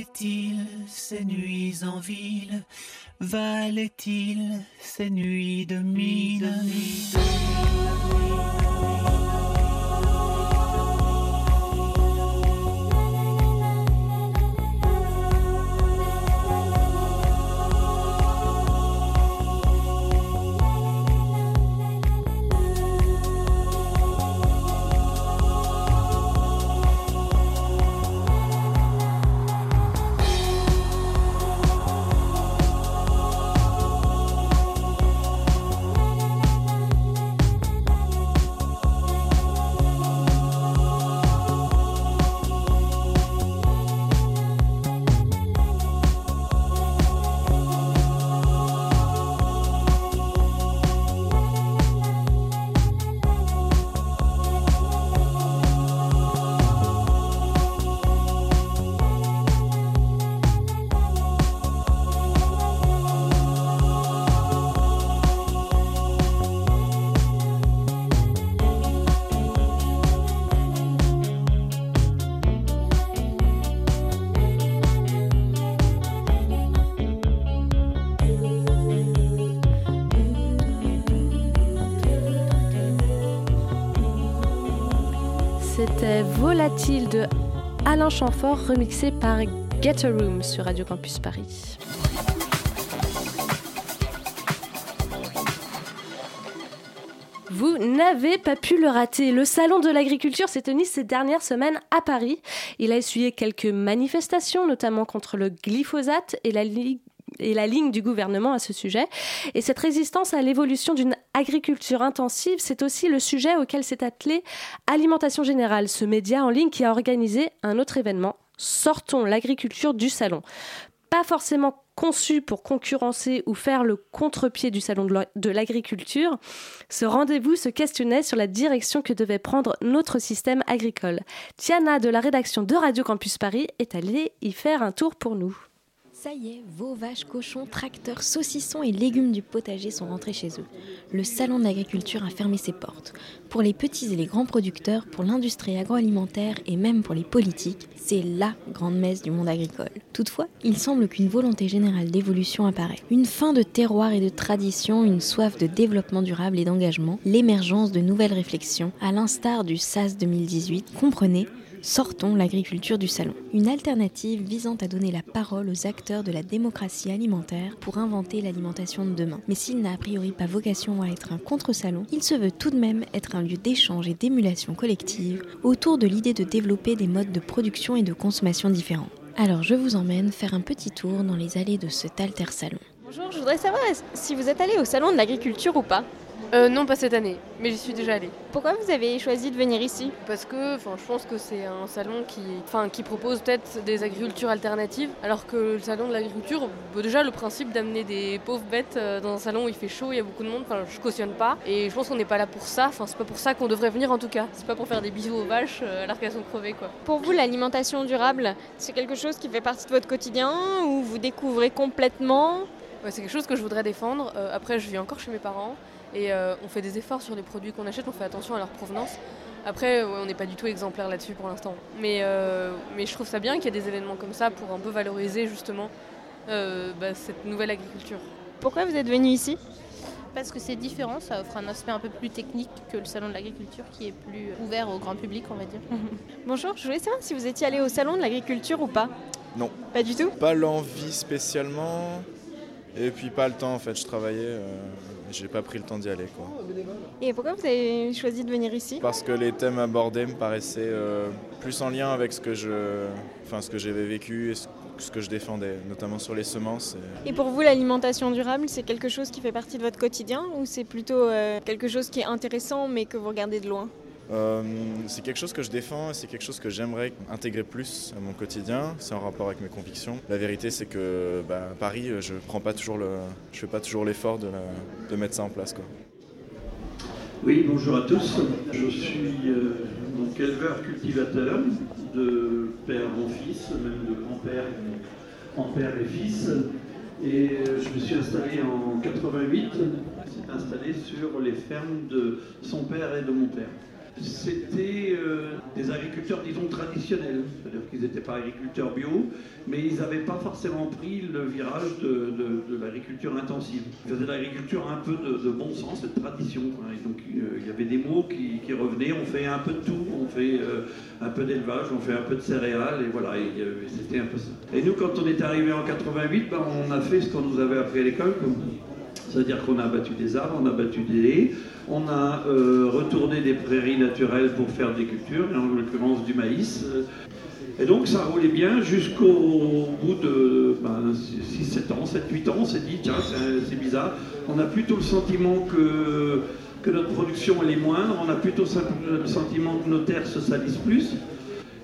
Valait-il ces nuits en ville? Valait-il ces nuits de mine C'était De Alain Chamfort remixé par Get a Room sur Radio Campus Paris. Vous n'avez pas pu le rater. Le Salon de l'agriculture s'est tenu ces dernières semaines à Paris. Il a essuyé quelques manifestations, notamment contre le glyphosate et la, li- et la ligne du gouvernement à ce sujet. Et cette résistance à l'évolution d'une agriculture intensive, c'est aussi le sujet auquel s'est attelé Alimentation Générale, ce média en ligne qui a organisé un autre événement. Sortons l'agriculture du salon. Pas forcément conçu pour concurrencer ou faire le contre-pied du salon de la- de l'agriculture, ce rendez-vous se questionnait sur la direction que devait prendre notre système agricole. Tiana de la rédaction de Radio Campus Paris est allée y faire un tour pour nous. Ça y est, veaux, vaches, cochons, tracteurs, saucissons et légumes du potager sont rentrés chez eux. Le salon de l'agriculture a fermé ses portes. Pour les petits et les grands producteurs, pour l'industrie agroalimentaire et même pour les politiques, c'est LA grande messe du monde agricole. Toutefois, il semble qu'une volonté générale d'évolution apparaît. Une fin de terroir et de tradition, une soif de développement durable et d'engagement, l'émergence de nouvelles réflexions, à l'instar du SAS 2018, comprenez Sortons l'agriculture du salon. Une alternative visant à donner la parole aux acteurs de la démocratie alimentaire pour inventer l'alimentation de demain. Mais s'il n'a a priori pas vocation à être un contre-salon, il se veut tout de même être un lieu d'échange et d'émulation collective autour de l'idée de développer des modes de production et de consommation différents. Alors je vous emmène faire un petit tour dans les allées de cet alter salon. Bonjour, je voudrais savoir si vous êtes allé au salon de l'agriculture ou pas. Euh, non, pas cette année, mais j'y suis déjà allée. Pourquoi vous avez choisi de venir ici? Parce que je pense que c'est un salon qui, qui propose peut-être des agricultures alternatives, alors que le salon de l'agriculture, bah, déjà le principe d'amener des pauvres bêtes euh, dans un salon où il fait chaud, il y a beaucoup de monde, je cautionne pas. Et je pense qu'on n'est pas là pour ça, enfin, c'est pas pour ça qu'on devrait venir en tout cas. C'est pas pour faire des bisous aux vaches euh, alors qu'elles sont crevées quoi. Pour vous, l'alimentation durable, c'est quelque chose qui fait partie de votre quotidien ou vous découvrez complètement? Ouais, c'est quelque chose que je voudrais défendre. Euh, après, je vis encore chez mes parents et euh, on fait des efforts sur les produits qu'on achète, on fait attention à leur provenance. Après, ouais, on n'est pas du tout exemplaire là-dessus pour l'instant. Mais, euh, mais je trouve ça bien qu'il y ait des événements comme ça pour un peu valoriser justement euh, bah, cette nouvelle agriculture. Pourquoi vous êtes venu ici? Parce que c'est différent, ça offre un aspect un peu plus technique que le salon de l'agriculture qui est plus ouvert au grand public, on va dire. Bonjour, je voulais savoir si vous étiez allé au salon de l'agriculture ou pas? Non. Pas du tout? Pas l'envie spécialement. Et puis pas le temps en fait, je travaillais, euh, j'ai pas pris le temps d'y aller quoi. Et pourquoi vous avez choisi de venir ici? Parce que les thèmes abordés me paraissaient euh, plus en lien avec ce que je, enfin ce que j'avais vécu et ce, ce que je défendais, notamment sur les semences. et- Et pour vous, l'alimentation durable, c'est quelque chose qui fait partie de votre quotidien ou c'est plutôt euh, quelque chose qui est intéressant mais que vous regardez de loin? Euh, c'est quelque chose que je défends et c'est quelque chose que j'aimerais intégrer plus à mon quotidien. C'est en rapport avec mes convictions. La vérité, c'est que bah, à Paris, je prends pas toujours le, je fais pas toujours l'effort de, mettre ça en place. Oui, bonjour à tous. Je suis euh, éleveur cultivateur de père en fils, même de grand-père en père et fils. Et euh, je me suis installé en 88. C'est installé sur les fermes de son père et de mon père. C'était euh, des agriculteurs, disons, traditionnels. C'est-à-dire qu'ils n'étaient pas agriculteurs bio, mais ils n'avaient pas forcément pris le virage de, l'agriculture intensive. Ils faisaient de l'agriculture un peu de, bon sens et de tradition. quoi. Et donc, euh, il y avait des mots qui, revenaient. On fait un peu de tout. On fait euh, un peu d'élevage, on fait un peu de céréales, et voilà. c'était un peu ça. Et nous, quand on est arrivé en 88, ben, on a fait ce qu'on nous avait appris à l'école. C'est-à-dire qu'on a abattu des arbres, on a abattu des haies, on a euh, retourné des prairies naturelles pour faire des cultures, en l'occurrence du maïs. Et donc ça roulait bien jusqu'au bout de ben, 6-7 ans, 7-8 ans, on s'est dit, tiens, c'est- c'est bizarre, on a plutôt le sentiment que, que notre production elle est moindre, on a plutôt le sentiment que nos terres se salissent plus.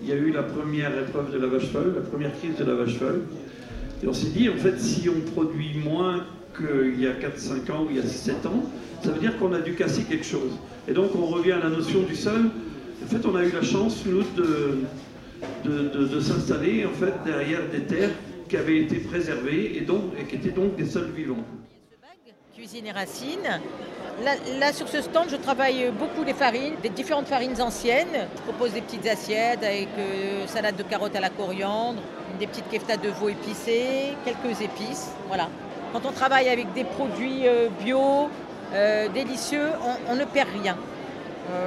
Il y a eu la première épreuve de la vache folle, la première crise de la vache folle. Et on s'est dit, en fait, si on produit moins qu'il y a 4-5 ans ou il y a 7 ans, ça veut dire qu'on a dû casser quelque chose. Et donc on revient à la notion du sol. En fait, on a eu la chance, nous, de, s'installer en fait, derrière des terres qui avaient été préservées et, donc, et qui étaient donc des sols vivants. Et racines. Là, sur ce stand, je travaille beaucoup les farines, des différentes farines anciennes. Je propose des petites assiettes avec euh, salade de carottes à la coriandre, des petites keftas de veau épicées, quelques épices. Voilà. Quand on travaille avec des produits euh, bio, euh, délicieux, on, ne perd rien.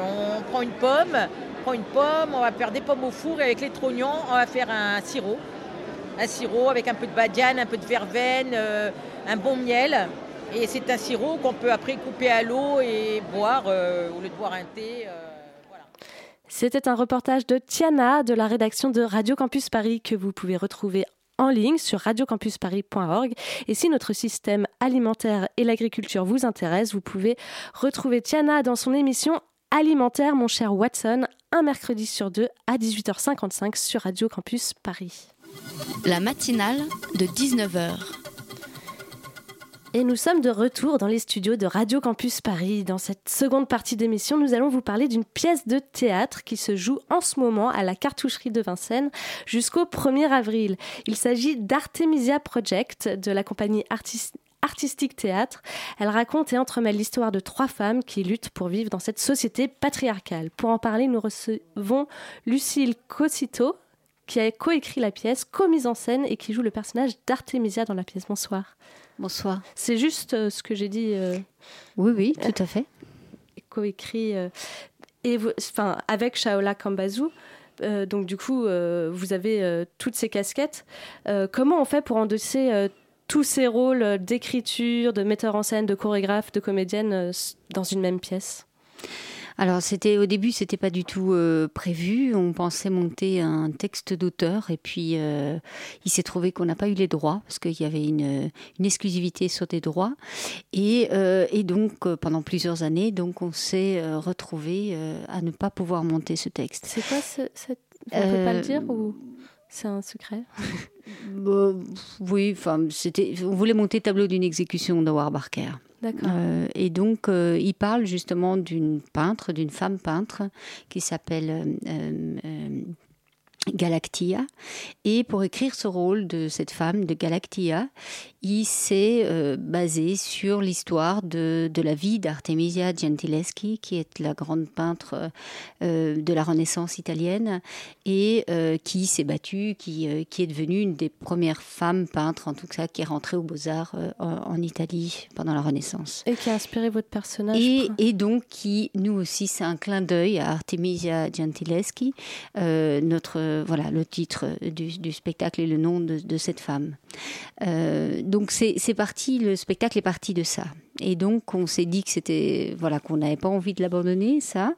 On prend une pomme, on prend une pomme, on va faire des pommes au four et avec les trognons, on va faire un sirop. Un sirop avec un peu de badiane, un peu de verveine, un bon miel. Et c'est un sirop qu'on peut après couper à l'eau et boire euh, au lieu de boire un thé. euh. C'était un reportage de Tiana de la rédaction de Radio Campus Paris que vous pouvez retrouver en ligne sur radiocampusparis.org. Et si notre système alimentaire et l'agriculture vous intéresse, vous pouvez retrouver Tiana dans son émission Alimentaire, mon cher Watson, un mercredi sur deux à 18h55 sur Radio Campus Paris. La matinale de 19h. Et nous sommes de retour dans les studios de Radio Campus Paris. Dans cette seconde partie d'émission, nous allons vous parler d'une pièce de théâtre qui se joue en ce moment à la cartoucherie de Vincennes jusqu'au 1er avril. Il s'agit d'Artemisia Project de la compagnie Artis- Artistique Théâtre. Elle raconte et entremêle l'histoire de trois femmes qui luttent pour vivre dans cette société patriarcale. Pour en parler, nous recevons Lucille Cosito, qui a coécrit la pièce, co-mise en scène et qui joue le personnage d'Artemisia dans la pièce. Bonsoir. Bonsoir. C'est juste euh, ce que j'ai dit. euh, Oui, oui, tout à fait. coécrit euh, et vous- enfin avec Shaola Kambazu. Euh, donc du coup, euh, vous avez euh, toutes ces casquettes. Euh, comment on fait pour endosser euh, tous ces rôles euh, d'écriture, de metteur en scène, de chorégraphe, de comédienne euh, dans une même pièce? Alors, c'était au début, c'était pas du tout euh, prévu. On pensait monter un texte d'auteur, et puis euh, il s'est trouvé qu'on n'a pas eu les droits parce qu'il y avait une, une exclusivité sur des droits, et, euh, et donc pendant plusieurs années, donc on s'est retrouvé à ne pas pouvoir monter ce texte. C'est quoi ce, cette... On peut pas le dire ou c'est un secret? Bah, oui, enfin, c'était. On voulait monter tableau d'une exécution de Howard Barker. Euh, et donc, euh, il parle justement d'une peintre, d'une femme peintre qui s'appelle euh, Galactia. Et pour écrire ce rôle de cette femme, de Galactia, il s'est euh, basé sur l'histoire de, de la vie d'Artemisia Gentileschi, qui est la grande peintre euh, de la Renaissance italienne et euh, qui s'est battue, qui, qui est devenue une des premières femmes peintres, en tout cas, qui est rentrée aux Beaux-Arts en, en Italie pendant la Renaissance. Et qui a inspiré votre personnage Et, et donc, qui, nous aussi, c'est un clin d'œil à Artemisia Gentileschi, notre, voilà, le titre du, du spectacle et le nom de, de cette femme. Donc, c'est parti, le spectacle est parti de ça. Et donc, on s'est dit que c'était, voilà, qu'on n'avait pas envie de l'abandonner, ça.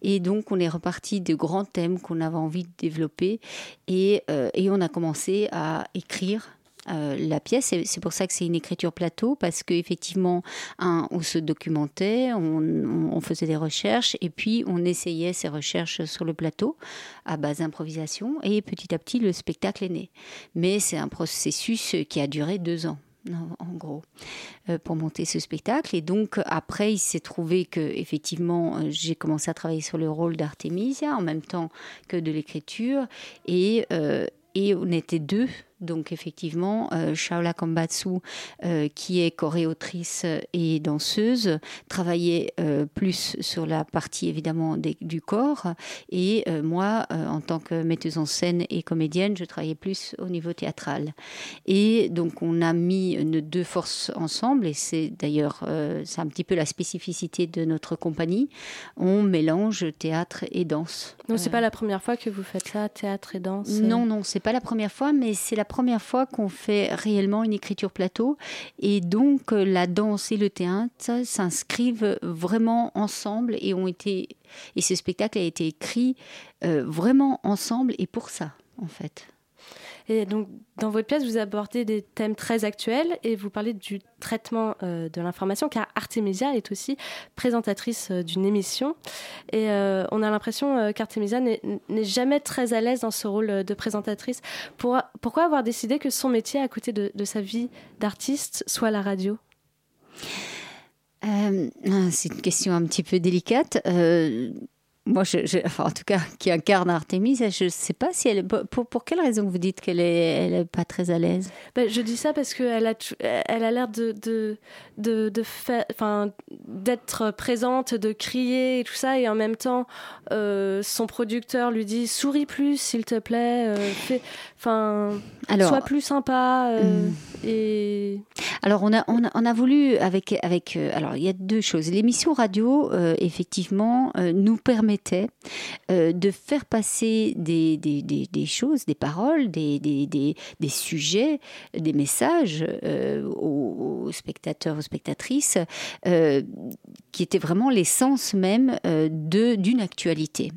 Et donc, on est reparti de grands thèmes qu'on avait envie de développer. Et, euh, et on a commencé à écrire euh, la pièce. C'est pour ça que c'est une écriture plateau, parce qu'effectivement, on se documentait, on, faisait des recherches, et puis on essayait ces recherches sur le plateau à base d'improvisation, et petit à petit, le spectacle est né. Mais c'est un processus qui a duré deux ans. En gros, euh, pour monter ce spectacle. Et donc, après, il s'est trouvé que, effectivement, euh, j'ai commencé à travailler sur le rôle d'Artemisia en même temps que de l'écriture. Et on était deux Donc effectivement, euh, Shaola Kambatsu, euh, qui est choréautrice et danseuse, travaillait euh, plus sur la partie évidemment des- du corps. Et euh, moi, en tant que metteuse en scène et comédienne, je travaillais plus au niveau théâtral. Et donc on a mis nos deux forces ensemble, et c'est d'ailleurs c'est un petit peu la spécificité de notre compagnie. On mélange théâtre et danse. Donc c'est pas la première fois que vous faites ça, théâtre et danse? Non, non, c'est pas la première fois, mais c'est la première fois qu'on fait réellement une écriture plateau. Et donc, euh, la danse et le théâtre s'inscrivent vraiment ensemble et ont été. Et ce spectacle a été écrit euh, vraiment ensemble et pour ça, en fait. Et donc, dans votre pièce, vous abordez des thèmes très actuels et vous parlez du traitement euh, de l'information, car Artemisia est aussi présentatrice euh, d'une émission. Et euh, on a l'impression qu'Artemisia n'est jamais très à l'aise dans ce rôle de présentatrice. Pour- pourquoi avoir décidé que son métier, à côté de, sa vie d'artiste, soit la radio? C'est une question un petit peu délicate. Moi, je, je- enfin, en tout cas, qui incarne Artemis, je ne sais pas si elle. Pour, pour quelle raison vous dites qu'elle est, elle est pas très à l'aise? Ben, je dis ça parce qu'elle a, elle a l'air de, de, de, de enfin, d'être présente, de crier et tout ça, et en même temps, euh, son producteur lui dit souris plus, s'il te plaît, euh, fais- enfin, Alors- sois plus sympa. euh, Hmm. Et Alors, on a, on a, on a voulu, avec. avec alors, il y a deux choses. L'émission radio, effectivement, nous euh, de faire passer des, choses, des paroles, des, sujets, des messages euh, aux, spectateurs, aux spectatrices, euh, qui étaient vraiment l'essence même d'une actualité.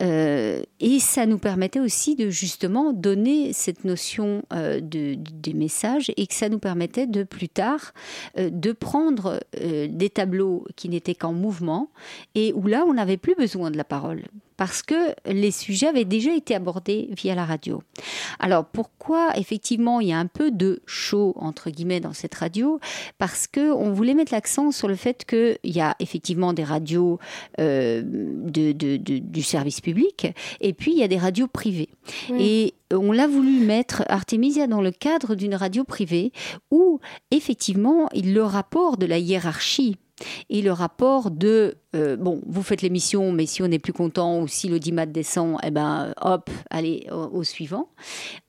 Euh, et ça nous permettait aussi de justement donner cette notion euh, de, des messages et que ça nous permettait de plus tard euh, de prendre des tableaux qui n'étaient qu'en mouvement et où là on n'avait plus besoin de la parole parce que les sujets avaient déjà été abordés via la radio. Alors pourquoi effectivement il y a un peu de show entre guillemets dans cette radio? Parce que on voulait mettre l'accent sur le fait qu'il y a effectivement des radios euh, de, de- de- du service public et puis il y a des radios privées. Oui. Et on l'a voulu mettre Artemisia dans le cadre d'une radio privée où effectivement le rapport de la hiérarchie et le rapport de euh, bon, vous faites l'émission, mais si on n'est plus content ou si l'audimat descend, eh ben hop, allez au, au suivant.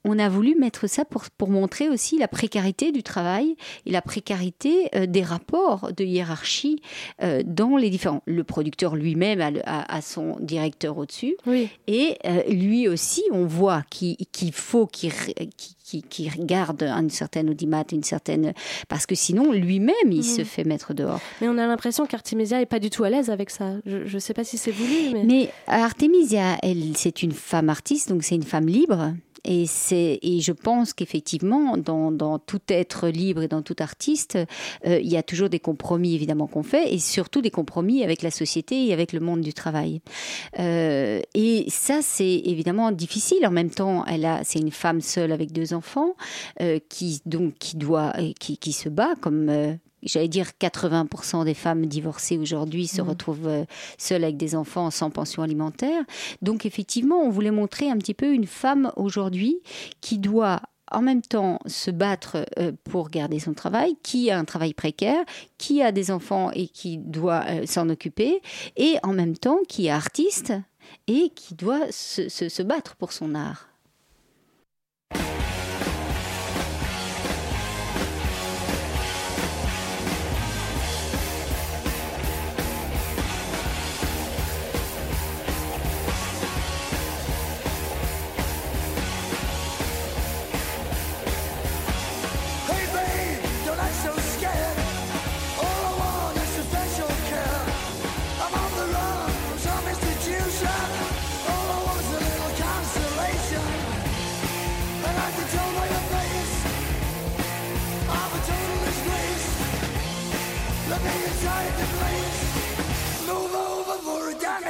On a voulu mettre ça pour, pour montrer aussi la précarité du travail et la précarité euh, des rapports de hiérarchie euh, dans les différents. Le producteur lui-même a, le- a- a son directeur au-dessus. Et lui aussi, on voit qu'il faut qu'il qu'il- qu'il garde une certaine audimat, une certaine. Parce que sinon, lui-même, il Mhm. se fait mettre dehors. Mais on a l'impression qu'Artemisia est pas du tout à l'aise avec ça. Je, je sais pas si c'est voulu, mais. Mais Artemisia, elle, c'est une femme artiste, donc c'est une femme libre. Et, et je pense qu'effectivement, dans, dans tout être libre et dans tout artiste, euh, il y a toujours des compromis évidemment qu'on fait, et surtout des compromis avec la société et avec le monde du travail. Euh, et ça, c'est évidemment difficile. En même temps, elle a, c'est une femme seule avec deux enfants euh, qui donc qui doit, qui, qui se bat comme J'allais dire 80% des femmes divorcées aujourd'hui se Mhm. retrouvent euh, seules avec des enfants sans pension alimentaire. Donc effectivement, on voulait montrer un petit peu une femme aujourd'hui qui doit en même temps se battre euh, pour garder son travail, qui a un travail précaire, qui a des enfants et qui doit euh, s'en occuper, et en même temps qui est artiste et qui doit se, se- se battre pour son art.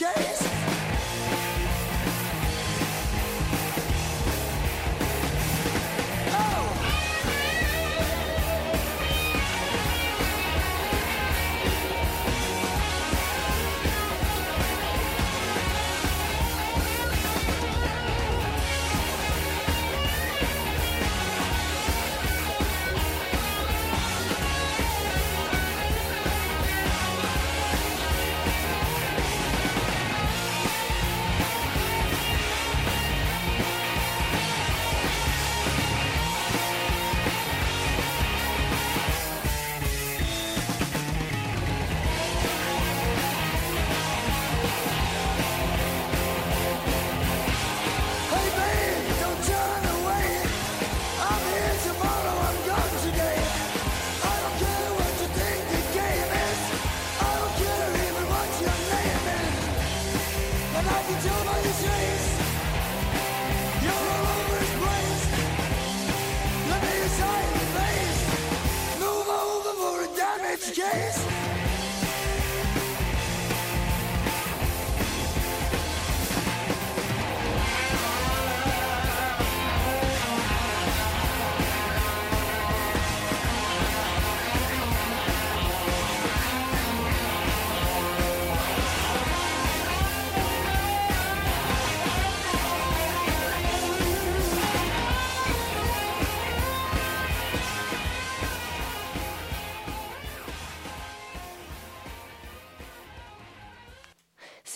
Yes.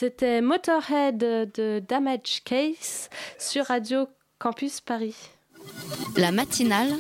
C'était Motorhead de Damage Case sur Radio Campus Paris. La matinale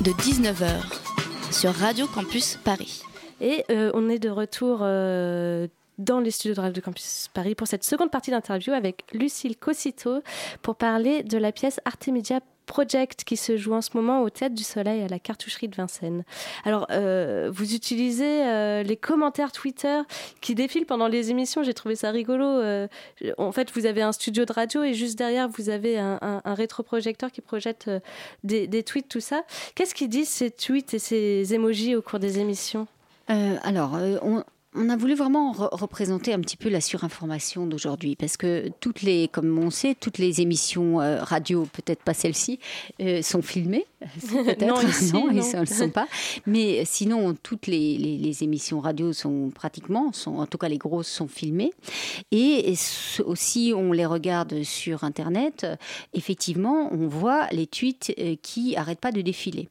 de 19h sur Radio Campus Paris. Et euh, on est de retour euh, dans les studios de Radio Campus Paris pour cette seconde partie d'interview avec Lucille Cosito pour parler de la pièce Artemisia Project qui se joue en ce moment au Théâtre du Soleil à la cartoucherie de Vincennes. Alors, euh, vous utilisez euh, les commentaires Twitter qui défilent pendant les émissions. J'ai trouvé ça rigolo. Euh, en fait, vous avez un studio de radio et juste derrière, vous avez un, rétroprojecteur qui projette des, des tweets, tout ça. Qu'est-ce qu'ils disent ces tweets et ces emojis au cours des émissions? Alors, on, on a voulu vraiment re- représenter un petit peu la surinformation d'aujourd'hui, parce que toutes les, comme on sait, toutes les émissions euh, radio, peut-être pas celle-ci, euh, sont filmées. Peut-être. Non, ici, non, non. elles ne le sont pas. Mais sinon, toutes les, les- les émissions radio sont pratiquement, sont, en tout cas les grosses, sont filmées. Et ce- aussi, on les regarde sur Internet. Effectivement, on voit les tweets euh, qui arrêtent pas de défiler.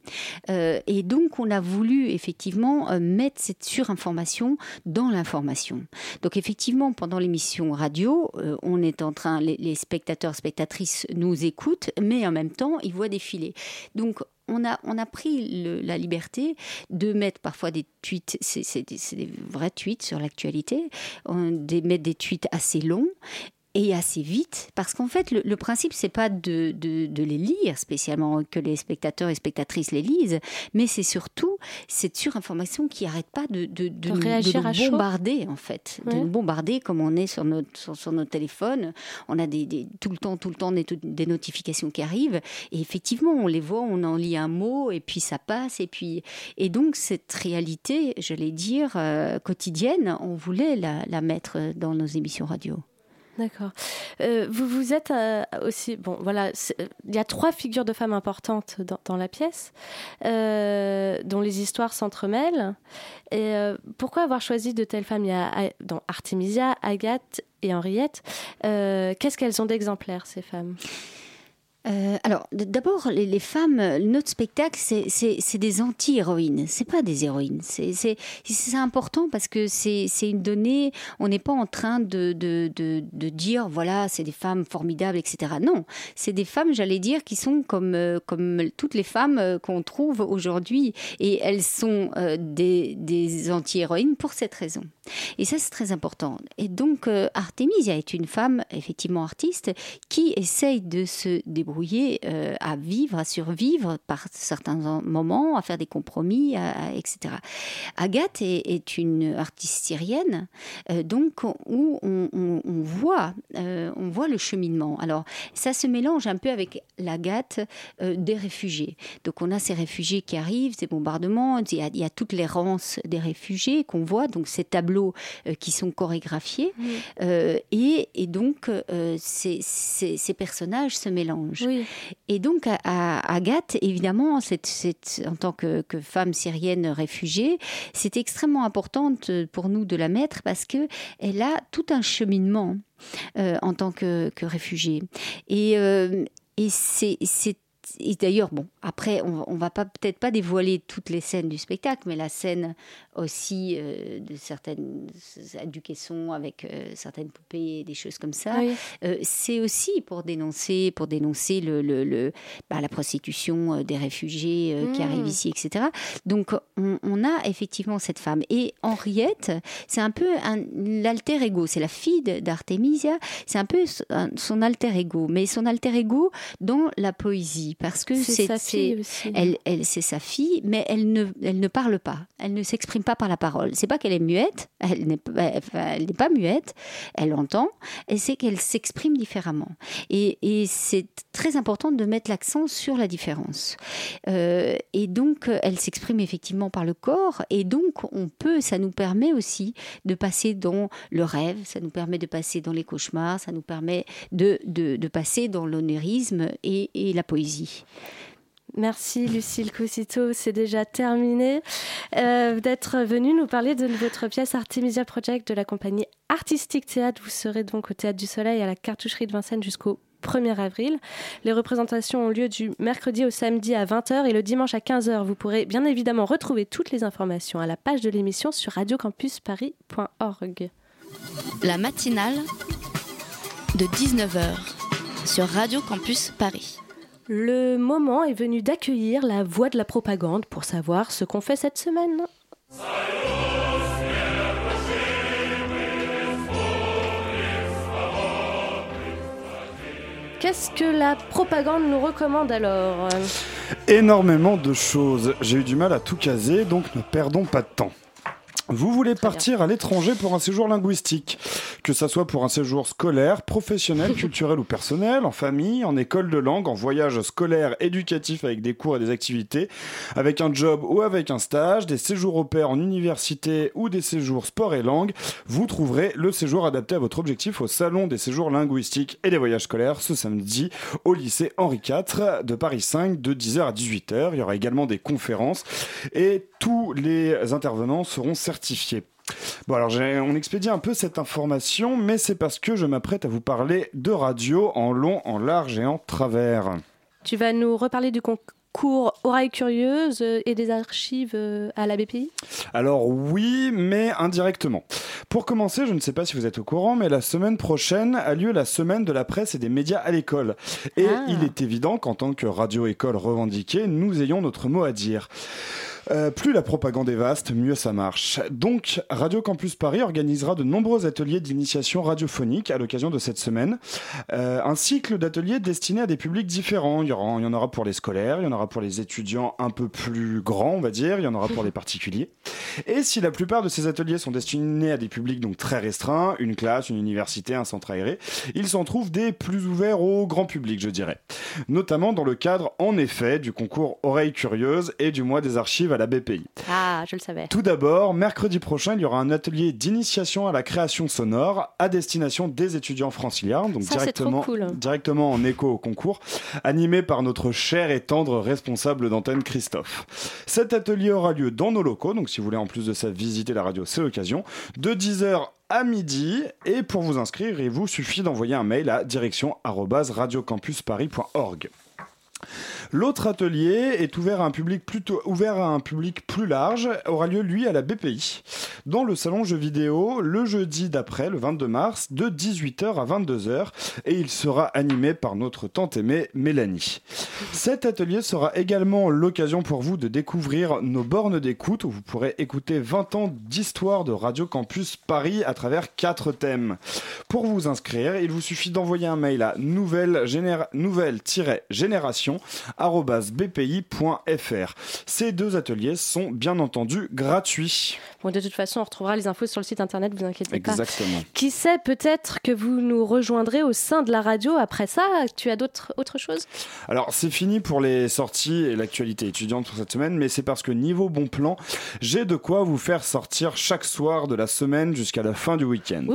Euh, et donc, on a voulu effectivement mettre cette surinformation dans l'information. Donc, effectivement, pendant l'émission radio, euh, on est en train, les, spectateurs, spectatrices nous écoutent, mais en même temps, ils voient défiler. Donc, on a, on a pris la liberté de mettre parfois des tweets, c'est des, des vrais tweets sur l'actualité, de mettre des tweets assez longs et assez vite, parce qu'en fait, le, le principe, c'est pas de, de, de les lire spécialement, que les spectateurs et spectatrices les lisent, mais c'est surtout cette surinformation qui arrête pas de, nous- réagir nous chaud. bombarder, en fait. De nous bombarder comme on est sur notre, sur, sur notre téléphone. On a des, des- tout le temps, tout le temps des, des notifications qui arrivent. Et effectivement, on les voit, on en lit un mot, et puis ça passe. Et, puis, et donc, cette réalité, j'allais dire, euh, quotidienne, on voulait la, la mettre dans nos émissions radio. D'accord. Euh, vous vous êtes euh, aussi bon voilà euh, il y a trois figures de femmes importantes dans, la pièce dont les histoires s'entremêlent. Et pourquoi avoir choisi de telles femmes? Il y a dans Artemisia Agathe et Henriette qu'est-ce qu'elles ont d'exemplaires ces femmes? Euh, alors, d'abord, les, femmes, euh, notre spectacle, c'est- des anti-héroïnes. C'est pas des héroïnes. C'est- important parce que c'est une donnée. On n'est pas en train de, dire, voilà, c'est des femmes formidables, etc. Non, c'est des femmes, j'allais dire, qui sont comme, euh, toutes les femmes qu'on trouve aujourd'hui. Et elles sont des, des anti-héroïnes pour cette raison. Et ça, c'est très important. Et donc, Artemisia est une femme, effectivement artiste, qui essaye de se débrouiller euh, à vivre, à survivre par certains en- moments, à faire des compromis, à- à- etc. Agathe est, est une artiste syrienne, euh, donc où on, on- on voit, euh, on voit le cheminement. Alors, ça se mélange un peu avec l'Agathe des réfugiés. Donc, on a ces réfugiés qui arrivent, ces bombardements, il y a, il y a toute l'errance des réfugiés qu'on voit, donc ces tableaux qui sont chorégraphiés, et, et donc ces, ces- ces personnages se mélangent. Et donc, à, à Agathe, évidemment, cette, cette- en tant que, que femme syrienne réfugiée, c'est extrêmement important pour nous de la mettre parce que elle a tout un cheminement euh, en tant que, que réfugiée. Et, euh, et c'est. et d'ailleurs, bon, après, on, on va pas peut-être pas dévoiler toutes les scènes du spectacle, mais la scène aussi euh, de certaines du caisson avec euh, certaines poupées et des choses comme ça, Oui. euh, c'est aussi pour dénoncer, pour dénoncer le, le- le- bah, la prostitution des réfugiés qui Mm. arrivent ici, etc. Donc on, on a effectivement cette femme. Et Henriette, c'est un peu un, l'alter ego, c'est la fille d'Artemisia, c'est un peu son alter ego, mais son alter ego dans la poésie, parce que C'est c'est sa c'est- fille aussi. Elle, elle c'est sa fille, mais elle ne, elle ne parle pas, elle ne s'exprime pas par la parole. C'est pas qu'elle est muette, elle n'est pas- muette, elle entend, et c'est qu'elle s'exprime différemment. Et, c'est très important de mettre l'accent sur la différence. Euh, et donc, elle s'exprime effectivement par le corps, et donc on peut, ça nous permet aussi de passer dans le rêve, ça nous permet de passer dans les cauchemars, ça nous permet de, passer dans l'onérisme et la poésie. Merci Lucille Cosito, c'est déjà terminé euh, d'être venue nous parler de votre pièce Artemisia Project de la compagnie Artistique Théâtre. Vous serez donc au Théâtre du Soleil à la cartoucherie de Vincennes jusqu'au 1er avril. Les représentations ont lieu du mercredi au samedi à 20h et le dimanche à 15h. Vous pourrez bien évidemment retrouver toutes les informations à la page de l'émission sur radiocampusparis.org. La matinale de 19h sur Radio Campus Paris. Le moment est venu d'accueillir la voix de la propagande pour savoir ce qu'on fait cette semaine. Qu'est-ce que la propagande nous recommande alors? Énormément de choses. J'ai eu du mal à tout caser, donc ne perdons pas de temps. Vous voulez partir à l'étranger pour un séjour linguistique, que ça soit pour un séjour scolaire, professionnel, culturel ou personnel, en famille, en école de langue, en voyage scolaire, éducatif avec des cours et des activités, avec un job ou avec un stage, des séjours au pair en université ou des séjours sport et langue, vous trouverez le séjour adapté à votre objectif au salon des séjours linguistiques et des voyages scolaires ce samedi au lycée Henri IV de Paris 5 de 10h à 18h. Il y aura également des conférences et tous les intervenants seront Bon alors on expédie un peu cette information, mais c'est parce que je m'apprête à vous parler de radio en long, en large et en travers. Tu vas nous reparler du concours Oreille Curieuse et des archives euh, à la BPI Alors oui, mais indirectement. Pour commencer, je ne sais pas si vous êtes au courant, mais la semaine prochaine a lieu la semaine de la presse et des médias à l'école. Et Ah. il est évident qu'en tant que radio-école revendiquée, nous ayons notre mot à dire. Euh, plus la propagande est vaste, mieux ça marche. Donc, Radio Campus Paris organisera de nombreux ateliers d'initiation radiophonique à l'occasion de cette semaine. Euh, un cycle d'ateliers destinés à des publics différents. Il y, en aura pour les scolaires, il y en aura pour les étudiants un peu plus grands, on va dire, il y en aura pour les particuliers. Et si la plupart de ces ateliers sont destinés à des publics donc très restreints, une classe, une université, un centre aéré, il s'en trouve des plus ouverts au grand public, je dirais. Notamment dans le cadre, en effet, du concours Oreilles Curieuses et du mois des archives à la BPI. Ah, je le savais. Tout d'abord, mercredi prochain, il y aura un atelier d'initiation à la création sonore à destination des étudiants franciliens, donc Ça, directement, cool. directement en écho au concours, animé par notre cher et tendre responsable d'antenne Christophe. Cet atelier aura lieu dans nos locaux, donc si vous voulez en plus de ça visiter la radio, c'est l'occasion, de 10h à midi. Et pour vous inscrire, il vous suffit d'envoyer un mail à direction radiocampusparis.org. L'autre atelier est ouvert à un public plutôt ouvert à un public plus large, aura lieu lui à la BPI, dans le salon jeux vidéo le jeudi d'après, le 22 mars, de 18h à 22h, et il sera animé par notre tante aimée Mélanie. Cet atelier sera également l'occasion pour vous de découvrir nos bornes d'écoute où vous pourrez écouter 20 ans d'histoire de Radio Campus Paris à travers quatre thèmes. Pour vous inscrire, il vous suffit d'envoyer un mail à nouvelle généra- nouvelle-génération bpi.fr. Ces deux ateliers sont bien entendu gratuits. Bon, de toute façon, on retrouvera les infos sur le site internet, vous inquiétez pas. Exactement. Qui sait, peut-être que vous nous rejoindrez au sein de la radio après ça. Tu as d'autres autre chose? Alors c'est fini pour les sorties et l'actualité étudiante pour cette semaine, mais c'est parce que niveau bon plan, j'ai de quoi vous faire sortir chaque soir de la semaine jusqu'à la fin du week-end.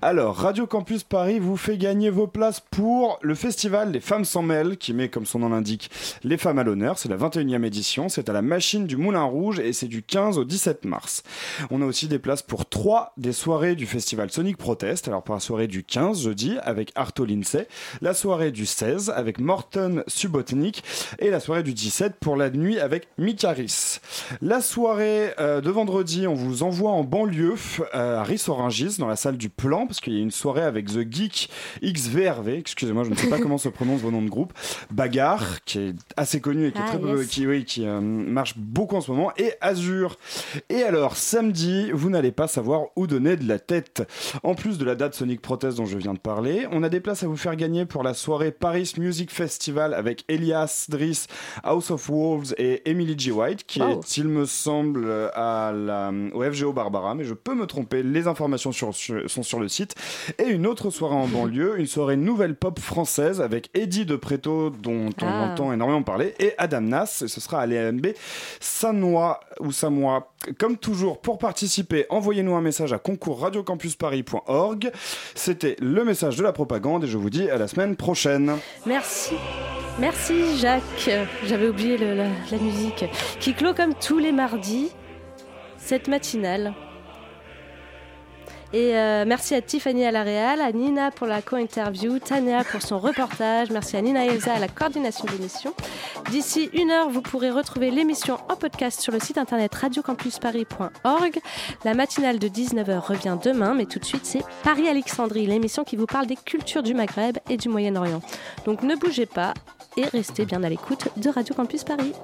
Alors Radio Campus Paris vous fait gagner vos places pour le festival Les Femmes sans mêle, qui met comme son nom l'indique les femmes à l'honneur. C'est la 21e édition, c'est à la machine du Moulin Rouge et c'est du 15 au 17 mars. On a aussi des places pour trois des soirées du festival Sonic Protest. Alors pour la soirée du 15 jeudi avec Arto Lindsay, la soirée du 16 avec Morton Subotnik et la soirée du 17 pour la nuit avec Mikaris. La soirée euh, de vendredi, on vous envoie en banlieue euh, à Rissorangis dans la salle du Plan parce qu'il y a une soirée avec The Geek XVRV, excusez-moi, je ne sais pas comment se prononce vos noms de groupe, Bagarre qui est assez connu et qui, est Ah, très, yes. qui, oui, qui euh, marche beaucoup en ce moment et Azure. Et alors samedi, vous n'allez pas savoir où donner de la tête. En plus de la date Sonic Protest dont je viens de parler, on a des places à vous faire gagner pour la soirée Paris Music Festival avec Elias Driss, House of Wolves et Emily G. White, qui Wow. est, il me semble, à la, au FGO Barbara, mais je peux me tromper, les informations sur- sur- sont sur le site. Et une autre soirée en banlieue, une soirée nouvelle pop française avec Eddie de Preto, dont on Ah. entend énormément parler, et Adam Nas, ce sera à l'EMB Sanois ou Samois. Comme toujours, pour participer, envoyez-nous un message à concours radiocampusparis.org. C'était le message de la propagande et je vous dis à la semaine prochaine. Merci. Merci Jacques. J'avais oublié le- la, la musique. Qui clôt comme tous les mardis cette matinale. Et euh, merci à Tiffany à la réal, à Nina pour la co-interview, Tania pour son reportage. Merci à Nina et Elsa à la coordination de l'émission. D'ici une heure, vous pourrez retrouver l'émission en podcast sur le site internet radiocampusparis.org. La matinale de 19h revient demain, mais tout de suite, c'est Paris-Alexandrie, l'émission qui vous parle des cultures du Maghreb et du Moyen-Orient. Donc ne bougez pas et restez bien à l'écoute de Radio Campus Paris.